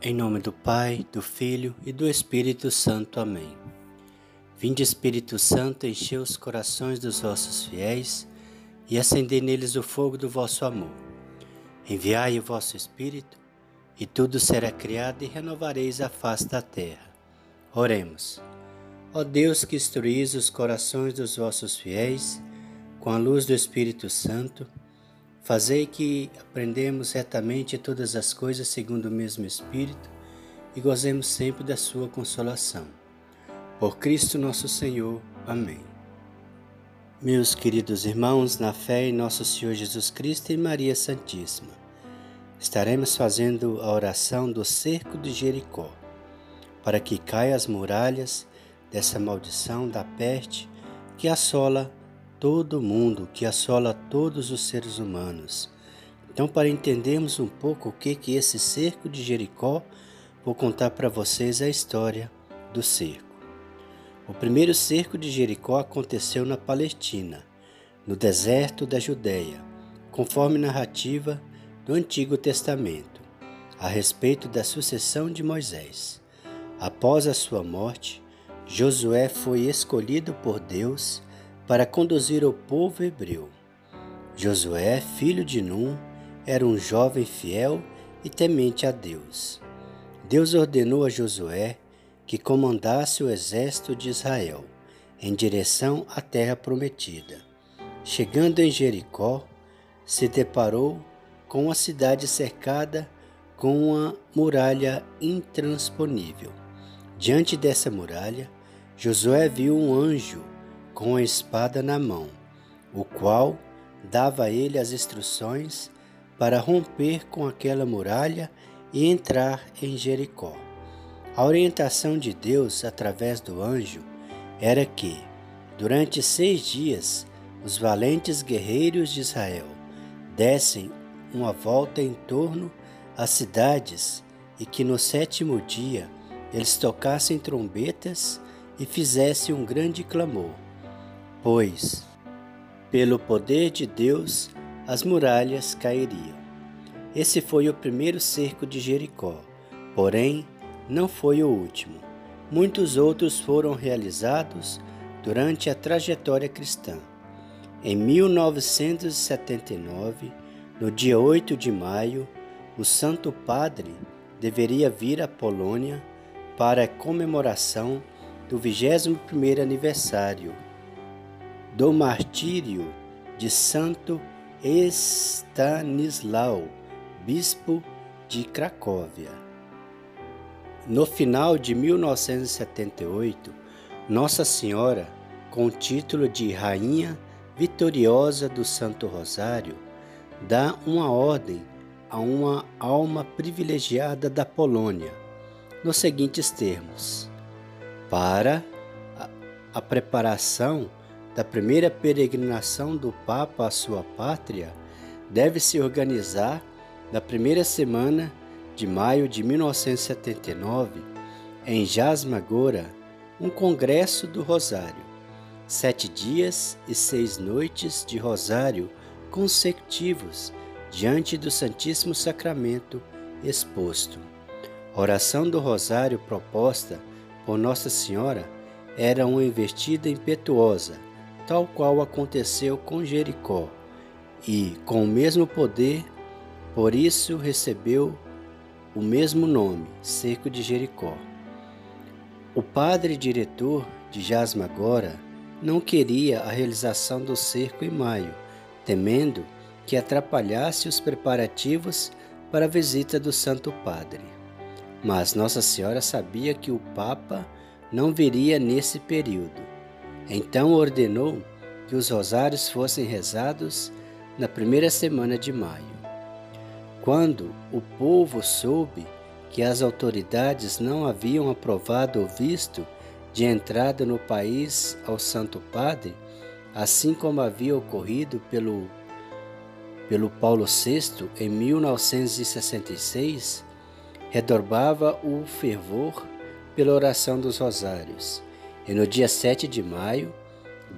Em nome do Pai, do Filho e do Espírito Santo. Amém. Vinde, Espírito Santo, enchei os corações dos vossos fiéis e acendei neles o fogo do vosso amor. Enviai o vosso Espírito, e tudo será criado e renovareis a face da terra. Oremos. Ó Deus que instruís os corações dos vossos fiéis com a luz do Espírito Santo, Fazei que aprendemos retamente todas as coisas segundo o mesmo Espírito e gozemos sempre da sua consolação. Por Cristo nosso Senhor. Amém. Meus queridos irmãos, na fé em nosso Senhor Jesus Cristo e Maria Santíssima, estaremos fazendo a oração do cerco de Jericó, para que caia as muralhas dessa maldição da peste que assola todo mundo, que assola todos os seres humanos. Então, para entendermos um pouco o que é esse cerco de Jericó, vou contar para vocês a história do cerco. O primeiro cerco de Jericó aconteceu na Palestina, no deserto da Judéia, conforme narrativa do Antigo Testamento, a respeito da sucessão de Moisés. Após a sua morte, Josué foi escolhido por Deus para conduzir o povo hebreu. Josué, filho de Num, era um jovem fiel e temente a Deus. Deus ordenou a Josué que comandasse o exército de Israel em direção à terra prometida. Chegando em Jericó, se deparou com uma cidade cercada com uma muralha intransponível. Diante dessa muralha, Josué viu um anjo com a espada na mão, o qual dava a ele as instruções para romper com aquela muralha e entrar em Jericó. A orientação de Deus através do anjo era que, durante seis dias, os valentes guerreiros de Israel dessem uma volta em torno às cidades e que no sétimo dia eles tocassem trombetas e fizessem um grande clamor pois, pelo poder de Deus, as muralhas cairiam. Esse foi o primeiro cerco de Jericó, porém, não foi o último. Muitos outros foram realizados durante a trajetória cristã. Em 1979, no dia 8 de maio, o Santo Padre deveria vir à Polônia para a comemoração do 21º aniversário do martírio de Santo Estanislau, bispo de Cracóvia. No final de 1978, Nossa Senhora, com o título de Rainha Vitoriosa do Santo Rosário, dá uma ordem a uma alma privilegiada da Polônia, nos seguintes termos: para a preparação da primeira peregrinação do Papa à sua pátria deve se organizar na primeira semana de maio de 1979, em Jasmagora, um congresso do Rosário. Sete dias e seis noites de Rosário consecutivos diante do Santíssimo Sacramento exposto. A oração do Rosário proposta por Nossa Senhora era uma investida impetuosa tal qual aconteceu com Jericó, e com o mesmo poder, por isso recebeu o mesmo nome, Cerco de Jericó. O padre diretor de Jasmagora não queria a realização do cerco em maio, temendo que atrapalhasse os preparativos para a visita do Santo Padre. Mas Nossa Senhora sabia que o Papa não viria nesse período então ordenou que os rosários fossem rezados na primeira semana de maio. Quando o povo soube que as autoridades não haviam aprovado o visto de entrada no país ao Santo Padre, assim como havia ocorrido pelo, pelo Paulo VI em 1966, redorbava o fervor pela oração dos rosários e no dia 7 de maio,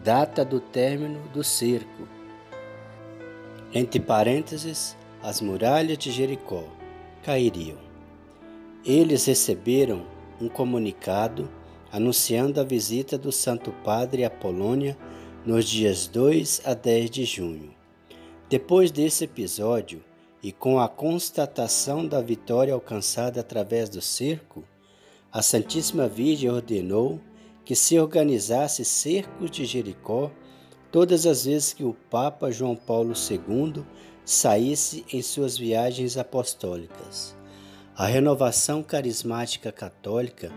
data do término do cerco. Entre parênteses, as muralhas de Jericó cairiam. Eles receberam um comunicado anunciando a visita do Santo Padre à Polônia nos dias 2 a 10 de junho. Depois desse episódio, e com a constatação da vitória alcançada através do cerco, a Santíssima Virgem ordenou que se organizasse cercos de Jericó todas as vezes que o Papa João Paulo II saísse em suas viagens apostólicas. A renovação carismática católica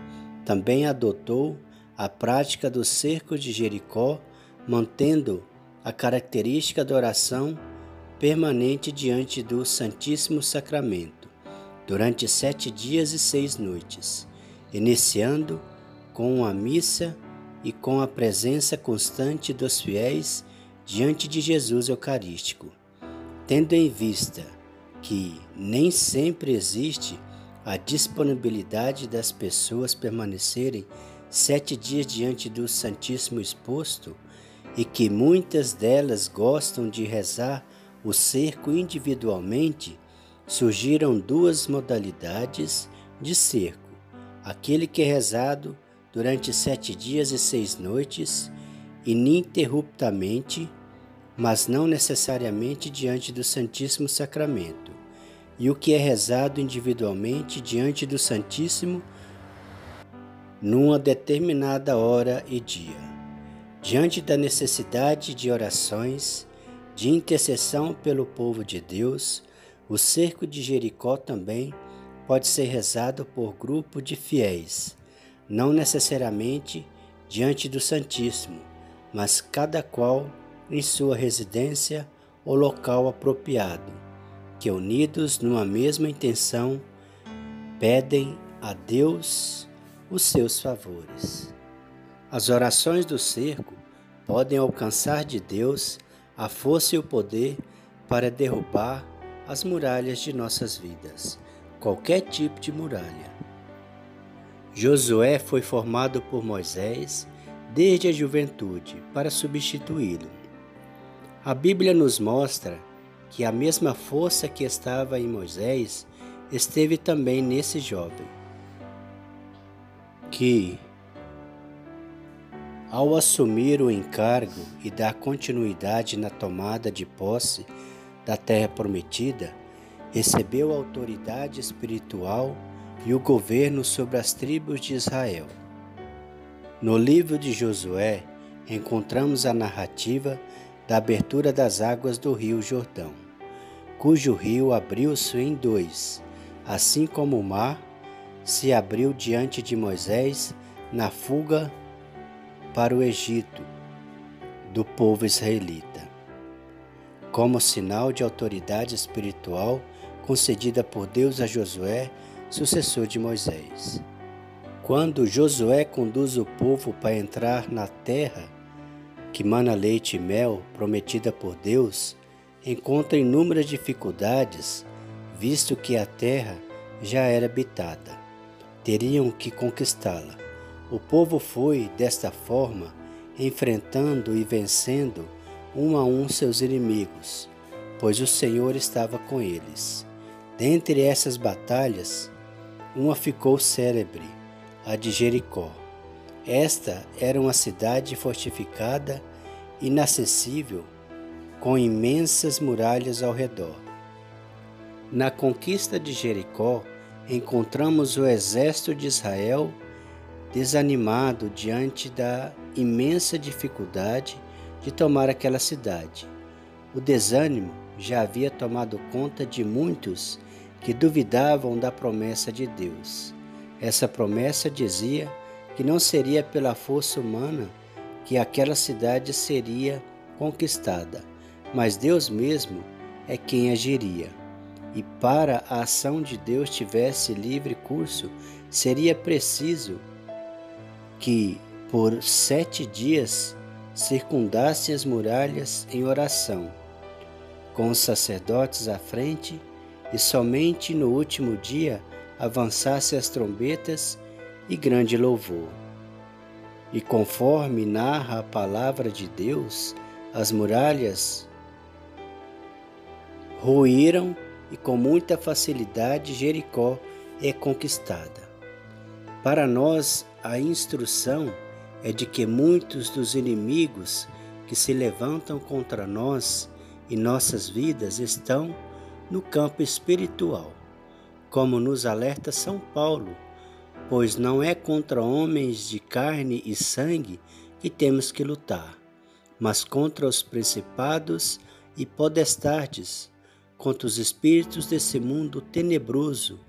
também adotou a prática do cerco de Jericó, mantendo a característica da oração permanente diante do Santíssimo Sacramento, durante sete dias e seis noites, iniciando com a missa e com a presença constante dos fiéis diante de Jesus Eucarístico, tendo em vista que nem sempre existe a disponibilidade das pessoas permanecerem sete dias diante do Santíssimo exposto e que muitas delas gostam de rezar o cerco individualmente, surgiram duas modalidades de cerco: aquele que é rezado durante sete dias e seis noites, ininterruptamente, mas não necessariamente diante do Santíssimo Sacramento, e o que é rezado individualmente diante do Santíssimo numa determinada hora e dia. Diante da necessidade de orações, de intercessão pelo povo de Deus, o cerco de Jericó também pode ser rezado por grupo de fiéis não necessariamente diante do Santíssimo, mas cada qual em sua residência ou local apropriado, que unidos numa mesma intenção pedem a Deus os seus favores. As orações do cerco podem alcançar de Deus a força e o poder para derrubar as muralhas de nossas vidas, qualquer tipo de muralha. Josué foi formado por Moisés desde a juventude para substituí-lo. A Bíblia nos mostra que a mesma força que estava em Moisés esteve também nesse jovem, que, ao assumir o encargo e dar continuidade na tomada de posse da terra prometida, recebeu autoridade espiritual e o governo sobre as tribos de Israel. No livro de Josué, encontramos a narrativa da abertura das águas do rio Jordão, cujo rio abriu-se em dois, assim como o mar se abriu diante de Moisés na fuga para o Egito do povo israelita. Como sinal de autoridade espiritual concedida por Deus a Josué sucessor de Moisés. Quando Josué conduz o povo para entrar na terra que mana leite e mel, prometida por Deus, encontra inúmeras dificuldades, visto que a terra já era habitada. Teriam que conquistá-la. O povo foi, desta forma, enfrentando e vencendo um a um seus inimigos, pois o Senhor estava com eles. Dentre essas batalhas, uma ficou célebre, a de Jericó. Esta era uma cidade fortificada, inacessível, com imensas muralhas ao redor. Na conquista de Jericó, encontramos o exército de Israel desanimado diante da imensa dificuldade de tomar aquela cidade. O desânimo já havia tomado conta de muitos que duvidavam da promessa de Deus. Essa promessa dizia que não seria pela força humana que aquela cidade seria conquistada, mas Deus mesmo é quem agiria. E para a ação de Deus tivesse livre curso, seria preciso que por sete dias circundasse as muralhas em oração, com os sacerdotes à frente e somente no último dia avançasse as trombetas e grande louvor. E conforme narra a palavra de Deus, as muralhas ruíram e com muita facilidade Jericó é conquistada. Para nós, a instrução é de que muitos dos inimigos que se levantam contra nós e nossas vidas estão no campo espiritual, como nos alerta São Paulo, pois não é contra homens de carne e sangue que temos que lutar, mas contra os principados e podestardes, contra os espíritos desse mundo tenebroso,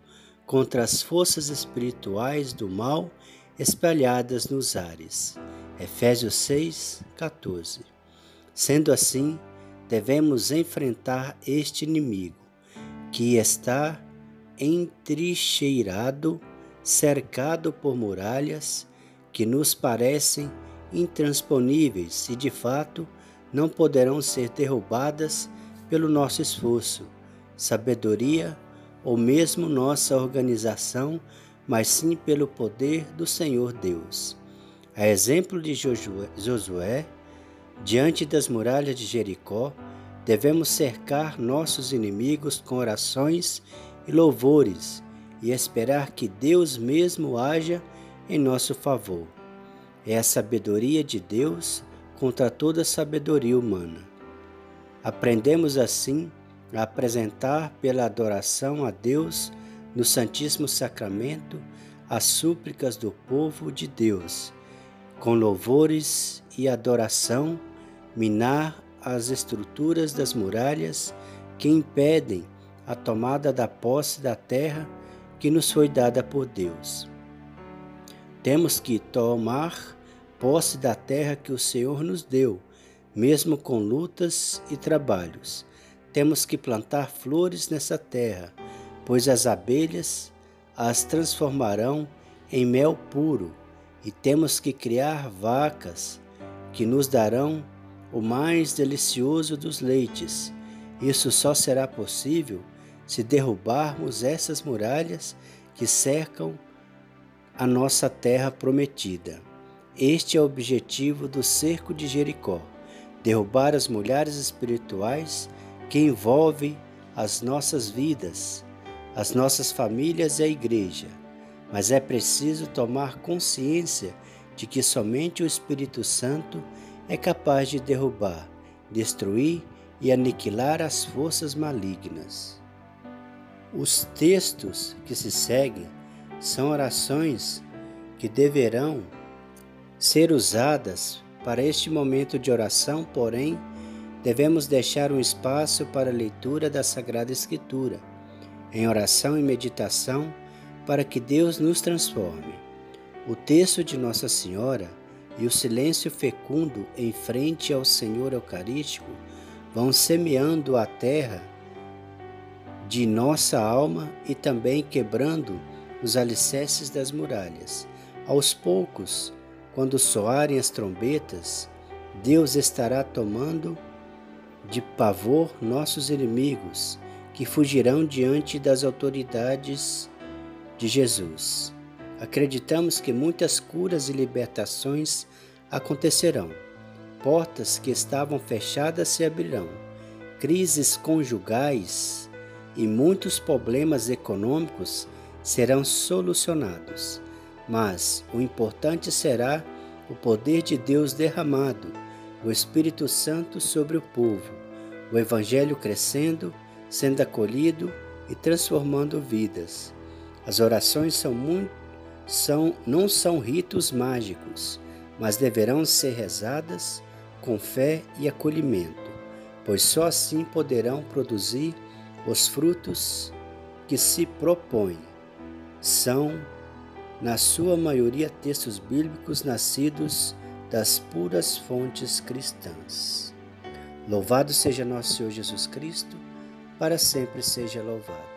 contra as forças espirituais do mal espalhadas nos ares. Efésios 6, 14. Sendo assim, devemos enfrentar este inimigo, que está entrincheirado, cercado por muralhas que nos parecem intransponíveis e de fato não poderão ser derrubadas pelo nosso esforço, sabedoria ou mesmo nossa organização, mas sim pelo poder do Senhor Deus. A exemplo de Josué, diante das muralhas de Jericó, devemos cercar nossos inimigos com orações e louvores e esperar que Deus mesmo haja em nosso favor. É a sabedoria de Deus contra toda sabedoria humana. Aprendemos assim a apresentar pela adoração a Deus no Santíssimo Sacramento as súplicas do povo de Deus, com louvores e adoração, minar as estruturas das muralhas que impedem a tomada da posse da terra que nos foi dada por Deus. Temos que tomar posse da terra que o Senhor nos deu, mesmo com lutas e trabalhos. Temos que plantar flores nessa terra, pois as abelhas as transformarão em mel puro, e temos que criar vacas que nos darão o mais delicioso dos leites. Isso só será possível se derrubarmos essas muralhas que cercam a nossa terra prometida. Este é o objetivo do cerco de Jericó: derrubar as mulheres espirituais que envolvem as nossas vidas, as nossas famílias e a igreja. Mas é preciso tomar consciência de que somente o Espírito Santo é capaz de derrubar, destruir e aniquilar as forças malignas. Os textos que se seguem são orações que deverão ser usadas para este momento de oração, porém, devemos deixar um espaço para a leitura da Sagrada Escritura, em oração e meditação, para que Deus nos transforme. O texto de Nossa Senhora e o silêncio fecundo em frente ao Senhor Eucarístico vão semeando a terra de nossa alma e também quebrando os alicerces das muralhas. Aos poucos, quando soarem as trombetas, Deus estará tomando de pavor nossos inimigos, que fugirão diante das autoridades de Jesus. Acreditamos que muitas curas e libertações acontecerão. Portas que estavam fechadas se abrirão. Crises conjugais e muitos problemas econômicos serão solucionados. Mas o importante será o poder de Deus derramado, o Espírito Santo sobre o povo, o Evangelho crescendo, sendo acolhido e transformando vidas. As orações são muito, são, não são ritos mágicos, mas deverão ser rezadas com fé e acolhimento, pois só assim poderão produzir os frutos que se propõem são, na sua maioria, textos bíblicos nascidos das puras fontes cristãs. Louvado seja nosso Senhor Jesus Cristo, para sempre seja louvado.